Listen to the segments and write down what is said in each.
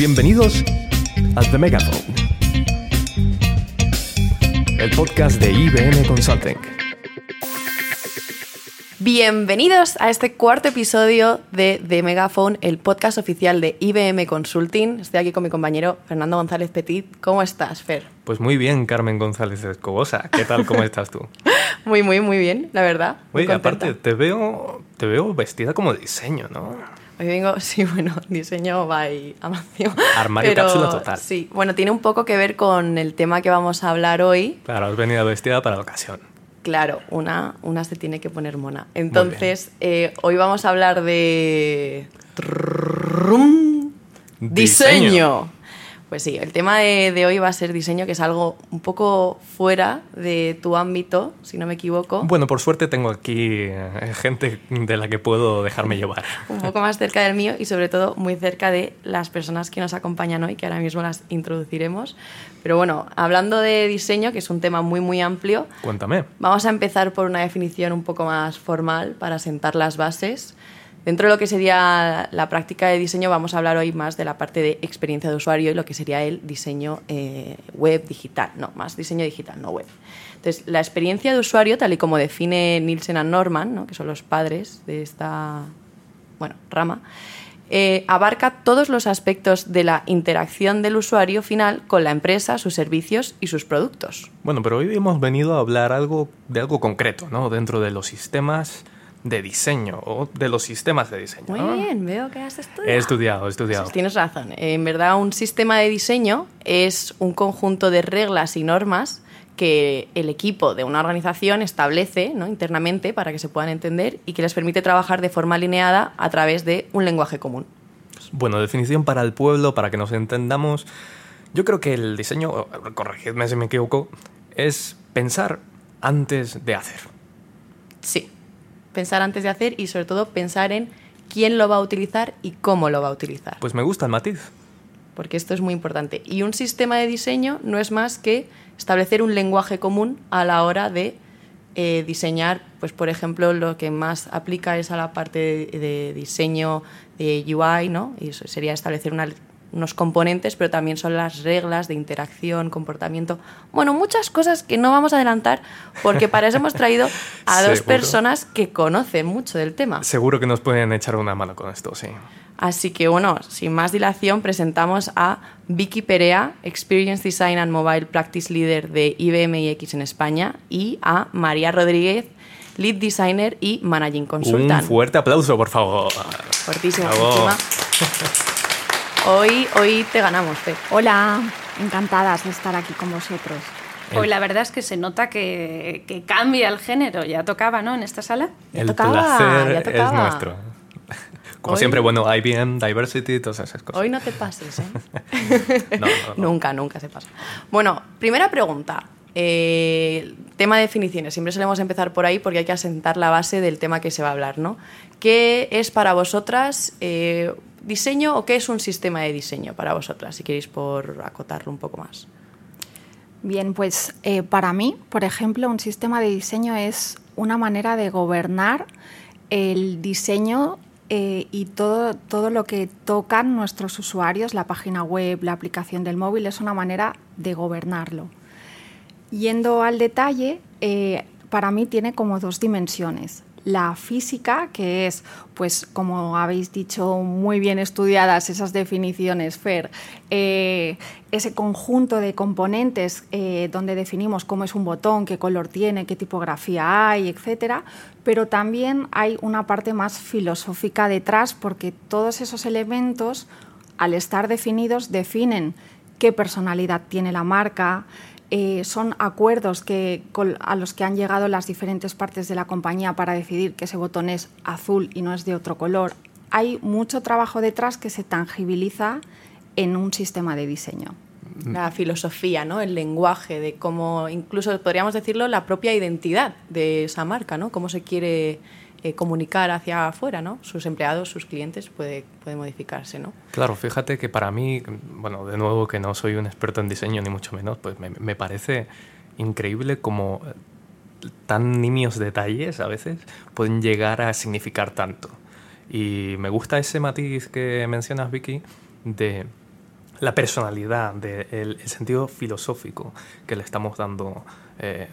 Bienvenidos a The Megaphone, el podcast de IBM Consulting. Bienvenidos a este cuarto episodio de The Megaphone, el podcast oficial de IBM Consulting. Estoy aquí con mi compañero Fernando González Petit. ¿Cómo estás, Fer? Pues muy bien, Carmen González Escobosa. ¿Qué tal? ¿Cómo estás tú? muy, muy, muy bien, la verdad. Muy Oye, aparte, te veo, te veo vestida como diseño, ¿no? Hoy vengo, sí, bueno, diseño by Amacio. Armario Pero, cápsula total. Sí, bueno, tiene un poco que ver con el tema que vamos a hablar hoy. Claro, has venido vestida para la ocasión. Claro, una, una se tiene que poner mona. Entonces, eh, hoy vamos a hablar de... Diseño. diseño. Pues sí, el tema de, de hoy va a ser diseño, que es algo un poco fuera de tu ámbito, si no me equivoco. Bueno, por suerte tengo aquí eh, gente de la que puedo dejarme llevar. un poco más cerca del mío y sobre todo muy cerca de las personas que nos acompañan hoy, que ahora mismo las introduciremos. Pero bueno, hablando de diseño, que es un tema muy muy amplio, Cuéntame. vamos a empezar por una definición un poco más formal para sentar las bases. Dentro de lo que sería la práctica de diseño, vamos a hablar hoy más de la parte de experiencia de usuario y lo que sería el diseño eh, web digital, no, más diseño digital, no web. Entonces, la experiencia de usuario, tal y como define Nielsen Norman, ¿no? que son los padres de esta bueno, rama, eh, abarca todos los aspectos de la interacción del usuario final con la empresa, sus servicios y sus productos. Bueno, pero hoy hemos venido a hablar algo de algo concreto, ¿no? Dentro de los sistemas de diseño o de los sistemas de diseño. Muy ¿no? bien, veo que has estudiado. He estudiado, he estudiado. Pues tienes razón. En verdad, un sistema de diseño es un conjunto de reglas y normas que el equipo de una organización establece ¿no? internamente para que se puedan entender y que les permite trabajar de forma alineada a través de un lenguaje común. Bueno, definición para el pueblo, para que nos entendamos. Yo creo que el diseño, corregidme si me equivoco, es pensar antes de hacer. Sí, pensar antes de hacer y sobre todo pensar en quién lo va a utilizar y cómo lo va a utilizar. Pues me gusta el matiz. porque esto es muy importante. Y un sistema de diseño no es más que establecer un lenguaje común a la hora de eh, diseñar, pues por ejemplo, lo que más aplica es a la parte de, de diseño de UI, ¿no? Y eso sería establecer una- unos componentes, pero también son las reglas de interacción, comportamiento, bueno, muchas cosas que no vamos a adelantar, porque para eso hemos traído a dos Seguro. personas que conocen mucho del tema. Seguro que nos pueden echar una mano con esto, sí. Así que bueno, sin más dilación, presentamos a Vicky Perea, Experience Design and Mobile Practice Leader de IBM iX en España, y a María Rodríguez, Lead Designer y Managing Consultant. Un fuerte aplauso, por favor. Fortísimo, Bravo. Hoy, hoy te ganamos, Fe. Hola, encantadas de estar aquí con vosotros. Hoy la verdad es que se nota que, que cambia el género. Ya tocaba, ¿no? En esta sala. Ya El tocaba, placer ya es nuestro. Como Hoy- siempre, bueno, IBM, Diversity, todas esas cosas. Hoy no te pases, ¿eh? No, no, no. Nunca, nunca se pasa. Bueno, primera pregunta. Eh, tema de definiciones. Siempre solemos empezar por ahí porque hay que asentar la base del tema que se va a hablar, ¿no? ¿Qué es para vosotras eh, diseño o qué es un sistema de diseño para vosotras? Si queréis por acotarlo un poco más. Bien, pues eh, para mí, por ejemplo, un sistema de diseño es una manera de gobernar el diseño y todo, todo lo que tocan nuestros usuarios, la página web, la aplicación del móvil, es una manera de gobernarlo. Yendo al detalle, eh, para mí tiene como dos dimensiones. La física, que es, pues como habéis dicho, muy bien estudiadas esas definiciones, Fer, eh, ese conjunto de componentes eh, donde definimos cómo es un botón, qué color tiene, qué tipografía hay, etcétera, pero también hay una parte más filosófica detrás porque todos esos elementos, al estar definidos, definen qué personalidad tiene la marca, eh, son acuerdos que, col- a los que han llegado las diferentes partes de la compañía para decidir que ese botón es azul y no es de otro color. Hay mucho trabajo detrás que se tangibiliza en un sistema de diseño. La filosofía, ¿no? El lenguaje de cómo, incluso podríamos decirlo, la propia identidad de esa marca, ¿no? Cómo se quiere eh, comunicar hacia afuera, ¿no? Sus empleados, sus clientes, puede, puede modificarse, ¿no? Claro, fíjate que para mí, bueno, de nuevo que no soy un experto en diseño ni mucho menos, pues me, me parece increíble como eh, tan nimios detalles a veces pueden llegar a significar tanto. Y me gusta ese matiz que mencionas, Vicky, de la personalidad, del el sentido filosófico que le estamos dando eh,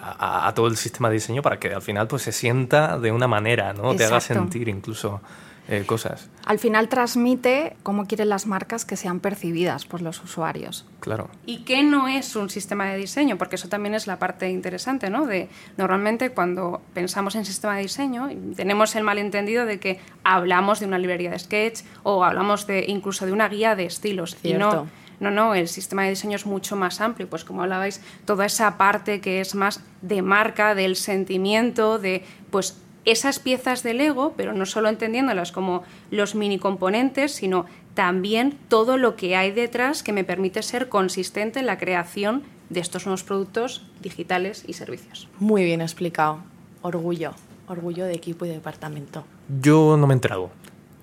a, todo el sistema de diseño para que al final pues se sienta de una manera, ¿no? Te haga sentir incluso eh, cosas. Al final transmite cómo quieren las marcas que sean percibidas por los usuarios. Claro. ¿Y qué no es un sistema de diseño? Porque eso también es la parte interesante, ¿no? De, normalmente cuando pensamos en sistema de diseño tenemos el malentendido de que hablamos de una librería de sketch o hablamos de incluso de una guía de estilos. Y no, no, no, el sistema de diseño es mucho más amplio, pues como hablabais, toda esa parte que es más de marca, del sentimiento, de pues esas piezas de Lego, pero no solo entendiéndolas como los mini componentes, sino también todo lo que hay detrás que me permite ser consistente en la creación de estos nuevos productos digitales y servicios. Muy bien explicado. Orgullo, orgullo de equipo y de departamento. Yo no me he enterado.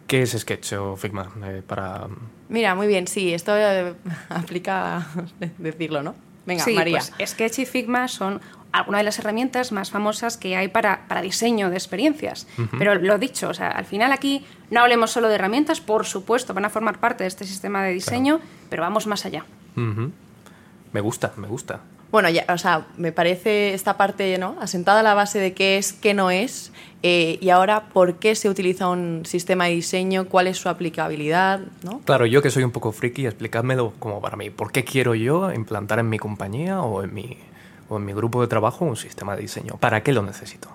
¿Qué es Sketch o Figma? Eh, para... Mira, muy bien, sí, esto eh, aplica decirlo, ¿no? Venga, María. Pues Sketch y Figma son algunas de las herramientas más famosas que hay para, para diseño de experiencias. Pero lo dicho, o sea, al final aquí no hablemos solo de herramientas, por supuesto, van a formar parte de este sistema de diseño, pero vamos más allá. Me gusta, me gusta. Bueno, ya, o sea, me parece esta parte, ¿no? Asentada a la base de qué es, qué no es, eh, y ahora por qué se utiliza un sistema de diseño, cuál es su aplicabilidad, ¿no? Claro, yo que soy un poco friki, explícamelo como para mí. ¿Por qué quiero yo implantar en mi compañía o en mi, o en mi grupo de trabajo un sistema de diseño. ¿Para qué lo necesito?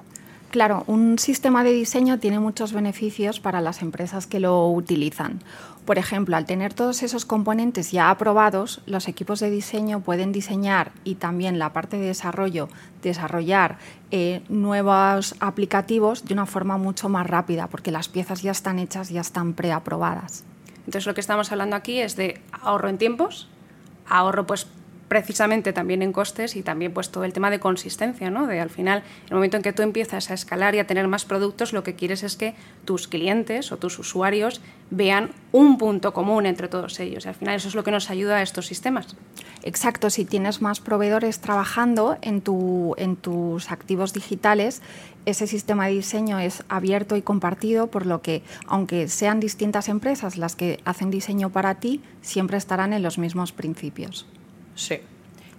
Claro, un sistema de diseño tiene muchos beneficios para las empresas que lo utilizan. Por ejemplo, al tener todos esos componentes ya aprobados, los equipos de diseño pueden diseñar y también la parte de desarrollo, desarrollar eh, nuevos aplicativos de una forma mucho más rápida, porque las piezas ya están hechas, ya están preaprobadas. Entonces lo que estamos hablando aquí es de ahorro en tiempos, ahorro pues precisamente también en costes y también pues todo el tema de consistencia, ¿no? De al final, el momento en que tú empiezas a escalar y a tener más productos, lo que quieres es que tus clientes o tus usuarios vean un punto común entre todos ellos. Y al final eso es lo que nos ayuda a estos sistemas. Exacto, si tienes más proveedores trabajando en, tu, en tus activos digitales, ese sistema de diseño es abierto y compartido, por lo que, aunque sean distintas empresas las que hacen diseño para ti, siempre estarán en los mismos principios. Sí.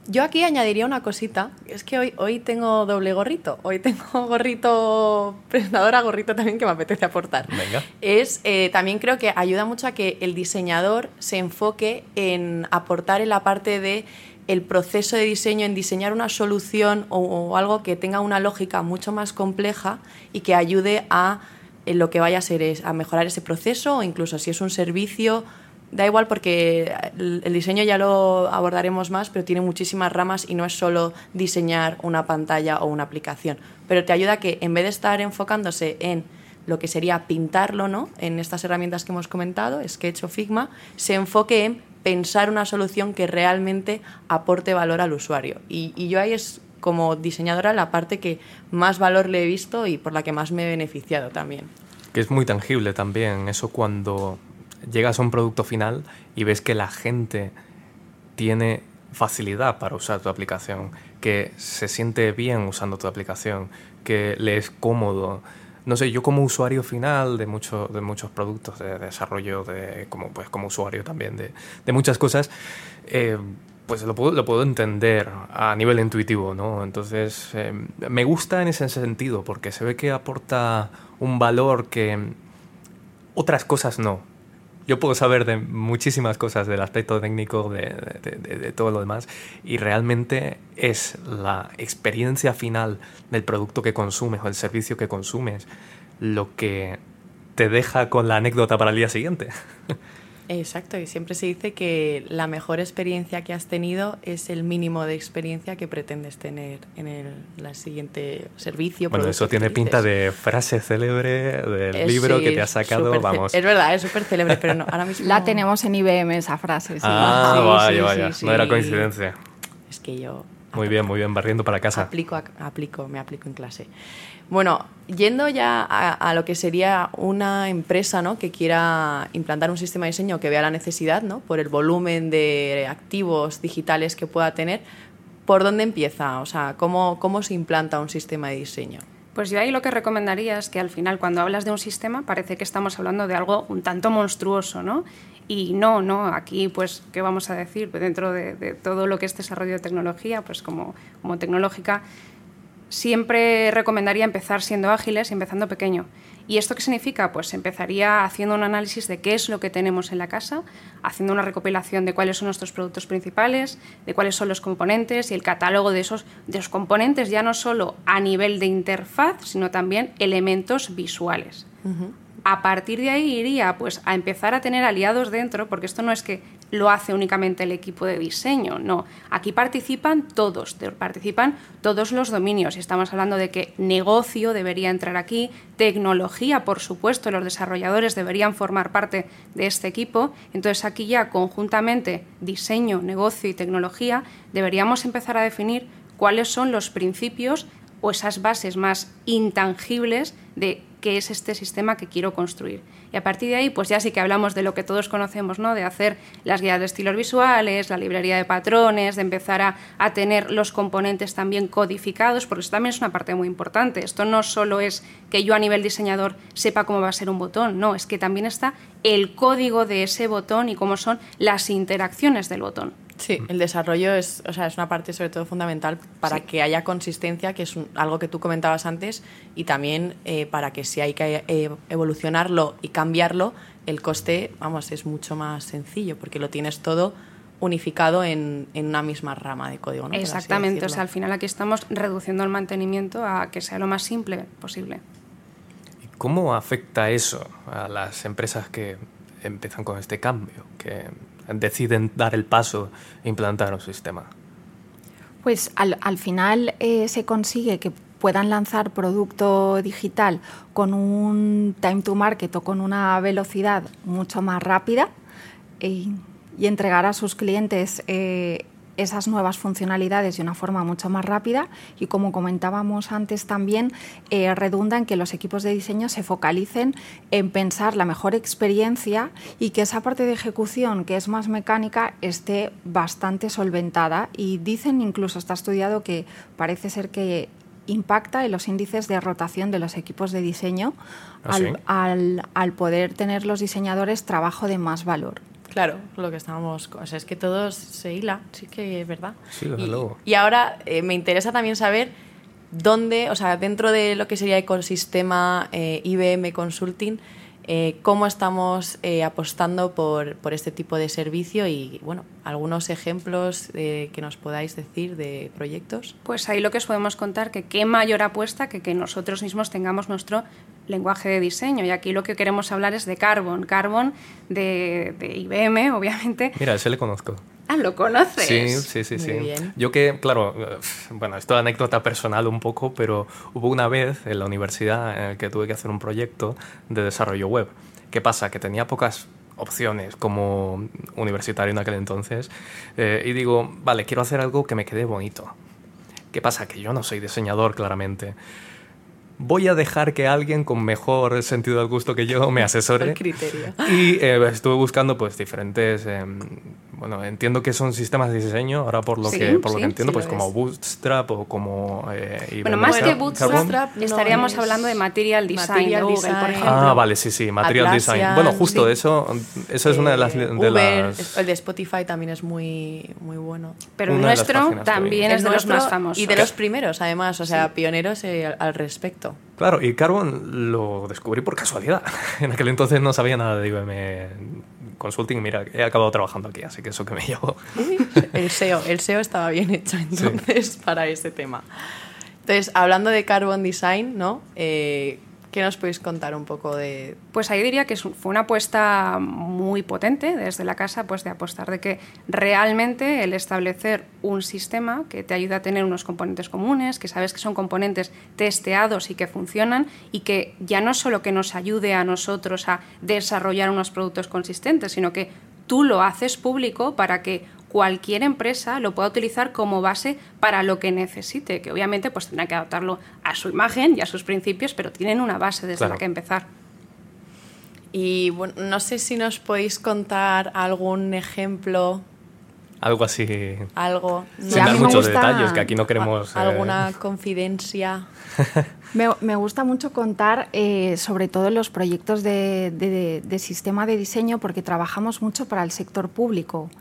Yo aquí añadiría una cosita, es que hoy, hoy tengo doble gorrito, hoy tengo gorrito presentadora, gorrito también que me apetece aportar. Venga. Es, eh, también creo que ayuda mucho a que el diseñador se enfoque en aportar en la parte de el proceso de diseño, en diseñar una solución o, algo que tenga una lógica mucho más compleja y que ayude a lo que vaya a ser es, a mejorar ese proceso o incluso si es un servicio da igual porque el, diseño ya lo abordaremos más, pero tiene muchísimas ramas y no es solo diseñar una pantalla o una aplicación. Pero te ayuda a que en vez de estar enfocándose en lo que sería pintarlo, ¿no? En estas herramientas que hemos comentado, Sketch o Figma, se enfoque en pensar una solución que realmente aporte valor al usuario. Y, y yo ahí es como diseñadora la parte que más valor le he visto y por la que más me he beneficiado también. Que es muy tangible también, eso cuando llegas a un producto final y ves que la gente tiene facilidad para usar tu aplicación, que se siente bien usando tu aplicación, que le es cómodo. No sé, yo como usuario final de, mucho, de muchos productos de desarrollo, de, como, pues, como usuario también de, de muchas cosas, eh, pues lo puedo, lo puedo, entender a nivel intuitivo, ¿no? Entonces, eh, me gusta en ese sentido, porque se ve que aporta un valor que otras cosas no yo puedo saber de muchísimas cosas del aspecto técnico, de, todo lo demás, y realmente es la experiencia final del producto que consumes o el servicio que consumes lo que te deja con la anécdota para el día siguiente. Exacto, y siempre se dice que la mejor experiencia que has tenido es el mínimo de experiencia que pretendes tener en el siguiente servicio. Bueno, eso tiene pinta de frase célebre del libro que te has sacado, vamos. Es verdad, es súper célebre, pero no, ahora mismo... La tenemos en IBM esa frase. Ah, vaya, vaya, no era coincidencia. Es que yo... Muy bien, muy bien, barriendo para casa. Aplico, aplico, me aplico en clase. Bueno, yendo ya a, lo que sería una empresa ¿no? que quiera implantar un sistema de diseño que vea la necesidad, ¿no? por el volumen de activos digitales que pueda tener, ¿por dónde empieza? O sea, ¿cómo, cómo se implanta un sistema de diseño? Pues yo ahí lo que recomendaría es que al final cuando hablas de un sistema parece que estamos hablando de algo un tanto monstruoso, ¿no? Y no, no, aquí pues, ¿qué vamos a decir? Dentro de, todo lo que es desarrollo de tecnología, pues como, como tecnológica, siempre recomendaría empezar siendo ágiles y empezando pequeño. ¿Y esto qué significa? Pues empezaría haciendo un análisis de qué es lo que tenemos en la casa, haciendo una recopilación de cuáles son nuestros productos principales, de cuáles son los componentes y el catálogo de esos de los componentes, ya no solo a nivel de interfaz, sino también elementos visuales. A partir de ahí iría pues, a empezar a tener aliados dentro, porque esto no es que lo hace únicamente el equipo de diseño, no. Aquí participan todos, participan todos los dominios. Y estamos hablando de que negocio debería entrar aquí, tecnología, por supuesto, los desarrolladores deberían formar parte de este equipo. Entonces aquí ya conjuntamente diseño, negocio y tecnología deberíamos empezar a definir cuáles son los principios o esas bases más intangibles de qué es este sistema que quiero construir. Y a partir de ahí, pues ya sí que hablamos de lo que todos conocemos, ¿no? De hacer las guías de estilos visuales, la librería de patrones, de empezar a, a tener los componentes también codificados, porque eso también es una parte muy importante. Esto no solo es que yo a nivel diseñador sepa cómo va a ser un botón, no, es que también está el código de ese botón y cómo son las interacciones del botón. Sí, el desarrollo es, o sea, es una parte sobre todo fundamental para que haya consistencia, que es algo que tú comentabas antes, y también eh, para que si hay que eh, evolucionarlo y cambiarlo, el coste, vamos, es mucho más sencillo, porque lo tienes todo unificado en, en una misma rama de código. Exactamente, o sea, al final aquí estamos reduciendo el mantenimiento a que sea lo más simple posible. ¿Y cómo afecta eso a las empresas que empiezan con este cambio? Que deciden dar el paso e implantar un sistema? Pues al, al final eh, se consigue que puedan lanzar producto digital con un time to market o con una velocidad mucho más rápida y, y entregar a sus clientes eh, esas nuevas funcionalidades de una forma mucho más rápida y como comentábamos antes también eh, redunda en que los equipos de diseño se focalicen en pensar la mejor experiencia y que esa parte de ejecución que es más mecánica esté bastante solventada y dicen incluso está estudiado que parece ser que impacta en los índices de rotación de los equipos de diseño ¿Ah, al, al poder tener los diseñadores trabajo de más valor. Claro, lo que estábamos. O sea, es que todo se hila, sí que es verdad. Sí, desde y, luego. y ahora eh, me interesa también saber dónde, o sea, dentro de lo que sería ecosistema eh, IBM Consulting, eh, cómo estamos eh, apostando por, por, este tipo de servicio y, bueno, algunos ejemplos eh, que nos podáis decir de proyectos. Pues ahí lo que os podemos contar que qué mayor apuesta que que nosotros mismos tengamos nuestro lenguaje de diseño. Y aquí lo que queremos hablar es de Carbon. Carbon de, de IBM, obviamente. Mira, ese le conozco. Ah, ¿lo conoces? Sí, sí, sí. Sí. bien. Yo que, claro, bueno, esto es anécdota personal un poco, pero hubo una vez en la universidad en el que tuve que hacer un proyecto de desarrollo web. ¿Qué pasa? Que tenía pocas opciones como universitario en aquel entonces eh, y digo, vale, quiero hacer algo que me quede bonito. ¿Qué pasa? Que yo no soy diseñador, claramente. Voy a dejar que alguien con mejor sentido del gusto que yo me asesore. El criterio. Y eh, estuve buscando pues diferentes, eh, bueno, entiendo que son sistemas de diseño, ahora por lo Sí, que por lo sí, que entiendo, sí pues lo como es. Bootstrap o como eh, Bueno, más que. Bootstrap, no estaríamos es- hablando de Material Design Material de Google, Design. por ejemplo. Ah, vale, sí, sí, Material Atlassian, Design. Bueno, justo sí. eso, eso es una de las... Eh, de Uber, las- el de Spotify también es muy, muy bueno. Pero el nuestro también es de los más famosos. Y de los primeros, además, o sea, pioneros eh, al- al respecto. Claro, y Carbon lo descubrí por casualidad. En aquel entonces no sabía nada de IBM Consulting. Mira, he acabado trabajando aquí, así que eso que me llevó. El SEO, el SEO estaba bien hecho entonces para ese tema. Entonces, hablando de Carbon Design, ¿no? Eh, ¿Qué nos podéis contar un poco de...? Pues ahí diría que fue una apuesta muy potente desde la casa, pues de apostar de que realmente el establecer un sistema que te ayuda a tener unos componentes comunes, que sabes que son componentes testeados y que funcionan y que ya no solo que nos ayude a nosotros a desarrollar unos productos consistentes, sino que tú lo haces público para que cualquier empresa lo pueda utilizar como base para lo que necesite, que obviamente pues tendrá que adaptarlo a su imagen y a sus principios, pero tienen una base desde Claro. la que empezar. Y bueno, no sé si nos podéis contar algún ejemplo Algo así. Algo. Sin dar muchos detalles, que aquí no queremos. ¿Alguna confidencia? Me, gusta mucho contar eh, sobre todo los proyectos de, sistema de diseño porque trabajamos mucho para el sector público,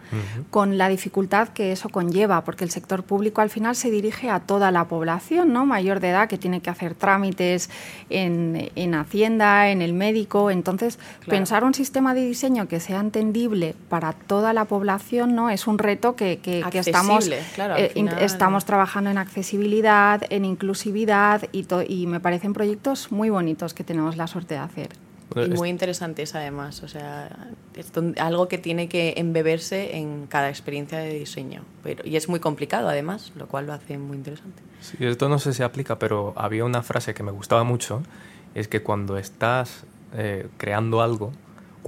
con la dificultad que eso conlleva, porque el sector público al final se dirige a toda la población ¿no? mayor de edad que tiene que hacer trámites en, Hacienda, en el médico. Entonces, pensar un sistema de diseño que sea entendible para toda la población ¿no? es un reto que, estamos, eh, estamos trabajando en accesibilidad, en inclusividad y, me parecen proyectos muy bonitos que tenemos la suerte de hacer. Y muy interesantes además, o sea, es algo que tiene que embeberse en cada experiencia de diseño. Pero, y es muy complicado además, lo cual lo hace muy interesante. Sí, esto no sé si aplica, pero había una frase que me gustaba mucho, es que cuando estás eh, creando algo,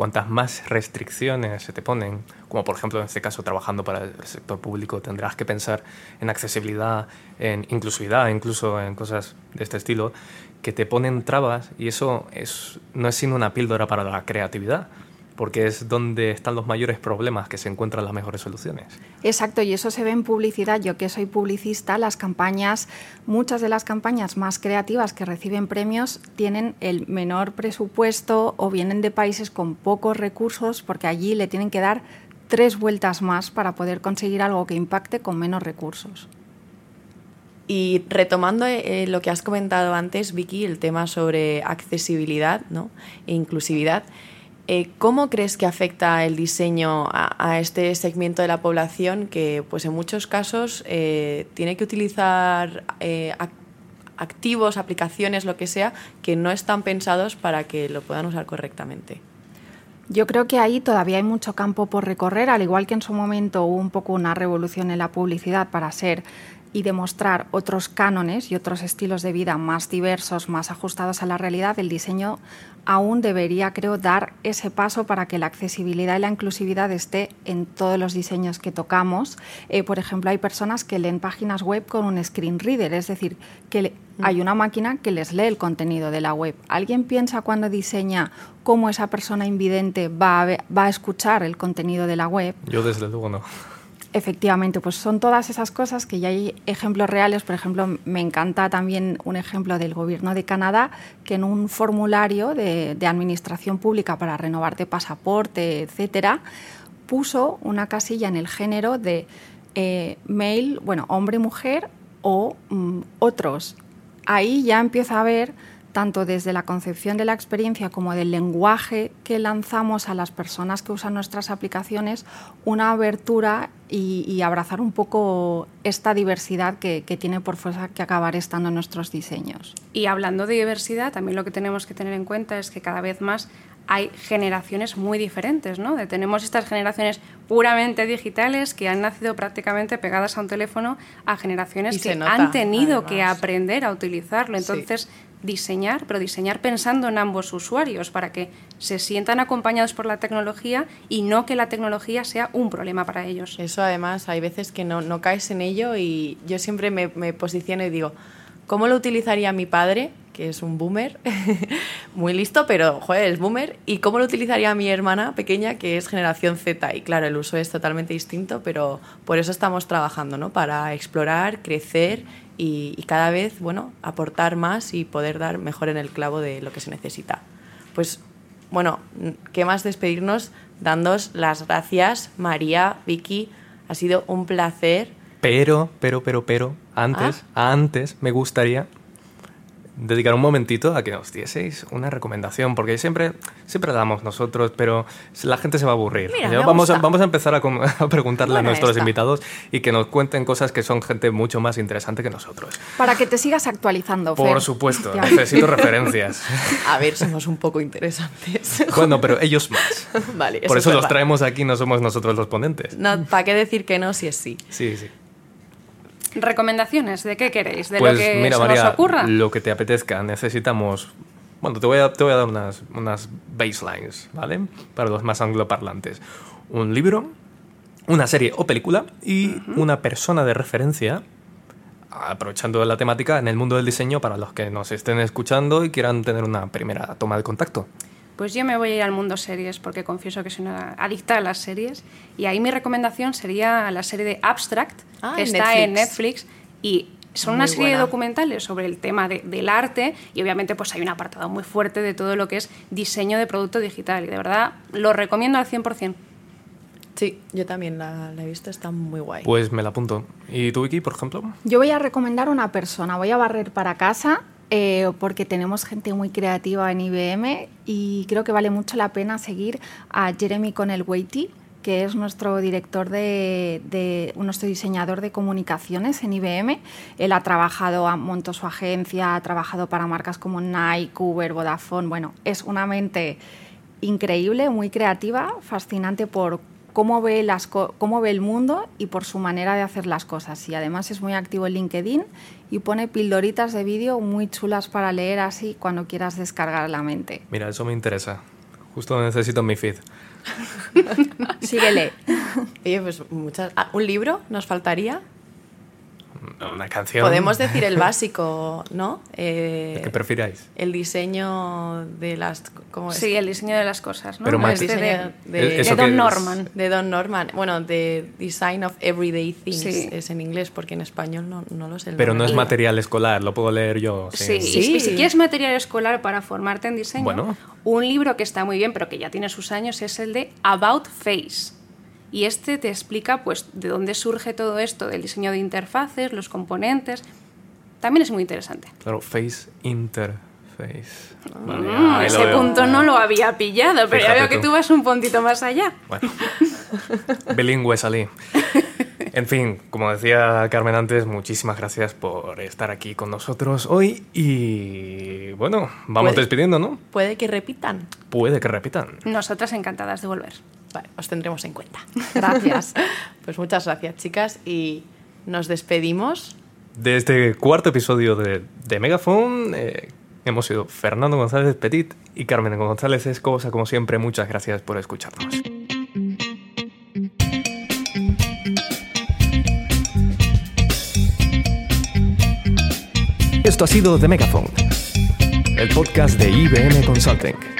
cuantas más restricciones se te ponen, como por ejemplo en este caso trabajando para el sector público, tendrás que pensar en accesibilidad, en inclusividad, incluso en cosas de este estilo, que te ponen trabas y eso es, no es sino una píldora para la creatividad porque es donde están los mayores problemas que se encuentran las mejores soluciones. Exacto, y eso se ve en publicidad. Yo que soy publicista, las campañas, muchas de las campañas más creativas que reciben premios tienen el menor presupuesto o vienen de países con pocos recursos porque allí le tienen que dar tres vueltas más para poder conseguir algo que impacte con menos recursos. Y retomando eh, lo que has comentado antes, Vicky, el tema sobre accesibilidad ¿no? e inclusividad, eh, ¿Cómo crees que afecta el diseño a, este segmento de la población que, pues en muchos casos, eh, tiene que utilizar eh, activos, aplicaciones, lo que sea, que no están pensados para que lo puedan usar correctamente? Yo creo que ahí todavía hay mucho campo por recorrer, al igual que en su momento hubo un poco una revolución en la publicidad para ser y demostrar otros cánones y otros estilos de vida más diversos, más ajustados a la realidad, el diseño aún debería, creo, dar ese paso para que la accesibilidad y la inclusividad esté en todos los diseños que tocamos. Eh, por ejemplo, hay personas que leen páginas web con un screen reader, es decir, que mm. hay una máquina que les lee el contenido de la web. ¿Alguien piensa cuando diseña cómo esa persona invidente va va a escuchar el contenido de la web? Yo desde luego no. Efectivamente, pues son todas esas cosas que ya hay ejemplos reales. Por ejemplo, me encanta también un ejemplo del gobierno de Canadá que en un formulario de, administración pública para renovar de pasaporte, etcétera, puso una casilla en el género de eh, male, bueno, hombre-mujer o mm, otros. Ahí ya empieza a ver tanto desde la concepción de la experiencia como del lenguaje que lanzamos a las personas que usan nuestras aplicaciones, una abertura y, abrazar un poco esta diversidad que, tiene por fuerza que acabar estando en nuestros diseños. Y hablando de diversidad, también lo que tenemos que tener en cuenta es que cada vez más hay generaciones muy diferentes, ¿no? tenemos estas generaciones puramente digitales que han nacido prácticamente pegadas a un teléfono a generaciones que han tenido que aprender a utilizarlo. Entonces, diseñar, pero diseñar pensando en ambos usuarios para que se sientan acompañados por la tecnología y no que la tecnología sea un problema para ellos. Eso además, hay veces que no, caes en ello y yo siempre me, me posiciono y digo, ¿cómo lo utilizaría mi padre? que es un boomer, muy listo, pero joder, es boomer. ¿Y cómo lo utilizaría mi hermana pequeña, que es generación Z? Y claro, el uso es totalmente distinto, pero por eso estamos trabajando, ¿no? Para explorar, crecer y, cada vez, bueno, aportar más y poder dar mejor en el clavo de lo que se necesita. Pues, bueno, ¿qué más despedirnos? Dándos las gracias, María, Vicky, ha sido un placer. Pero, pero, pero, pero, antes, ah. antes me gustaría dedicar un momentito a que nos dieseis una recomendación, porque siempre, siempre damos nosotros, pero la gente se va a aburrir. vamos, a, vamos a empezar a, preguntarle a nuestros invitados y que nos cuenten cosas que son gente mucho más interesante que nosotros. Para que te sigas actualizando. Por supuesto, necesito referencias. A ver, somos un poco interesantes. Bueno, pero ellos más. vale, Por eso los traemos aquí, no somos nosotros los ponentes. No, ¿Para qué decir que no si es sí? Sí, sí. ¿Recomendaciones? ¿De qué queréis? ¿De pues lo que mira, se María, nos ocurra? Lo que te apetezca. Necesitamos. Bueno, te voy a, te voy a dar unas, unas baselines, ¿vale? Para los más angloparlantes. Un libro, una serie o película y una persona de referencia, aprovechando la temática en el mundo del diseño para los que nos estén escuchando y quieran tener una primera toma de contacto. Pues yo me voy a ir al mundo series porque confieso que soy una adicta a las series y ahí mi recomendación sería la serie de Abstract, Ah, que en está en Netflix. Netflix y son Muy una serie buena. de documentales sobre el tema de- del arte y obviamente pues hay un apartado muy fuerte de todo lo que es diseño de producto digital y de verdad lo recomiendo al 100%. Sí, yo también la, la he visto, está muy guay. Pues me la apunto. ¿Y tú, Vicky, por ejemplo? Yo voy a recomendar una persona, voy a barrer para casa eh, porque tenemos gente muy creativa en IBM y creo que vale mucho la pena seguir a Jeremy Connell Waity, que es nuestro director de, de- nuestro diseñador de comunicaciones en IBM. Él ha trabajado, ha- montó su agencia, ha trabajado para marcas como Nike, Uber, Vodafone. Bueno, es una mente increíble, muy creativa, fascinante por cómo ve, las co- cómo ve el mundo y por su manera de hacer las cosas. Y además es muy activo en LinkedIn y pone pildoritas de vídeo muy chulas para leer así cuando quieras descargar la mente. Mira, eso me interesa. Justo lo necesito en mi feed. Síguele. Oye, pues muchas... ah, ¿Un libro nos faltaría? Una canción. Podemos decir el básico, ¿no? Eh, ¿Qué prefiráis? el diseño de las... ¿cómo es? Sí, el diseño de las cosas, ¿no? Pero el Este diseño de, de, ¿Eso de Don? Norman. de Don Norman. Bueno, de Design of Everyday Things Sí. es en inglés, porque en español no, no lo sé. el Pero no es material escolar, lo puedo leer yo. Sí, Sí. y si quieres material escolar para formarte en diseño, Bueno. un libro que está muy bien, pero que ya tiene sus años, es el de About Face. Y este te explica pues de dónde surge todo esto del diseño de interfaces, los componentes. También es muy interesante. Claro, Face Interface. Vale, Mm, ahí lo ese veo. punto no lo había pillado, pero ya Fíjate veo que tú. tú vas un puntito más allá. Bueno, bilingüe salí. En fin, como decía Carmen antes, muchísimas gracias por estar aquí con nosotros hoy y bueno, vamos Puede- despidiendo, ¿no? Puede que repitan. Puede que repitan. Nosotras encantadas de volver. Vale, os tendremos en cuenta. Gracias. Pues muchas gracias, chicas, y nos despedimos. De este cuarto episodio de, de Megaphone eh, hemos sido Fernando González Petit y Carmen González Escosa, como siempre, muchas gracias por escucharnos. Esto ha sido The Megaphone, el podcast de IBM Consulting.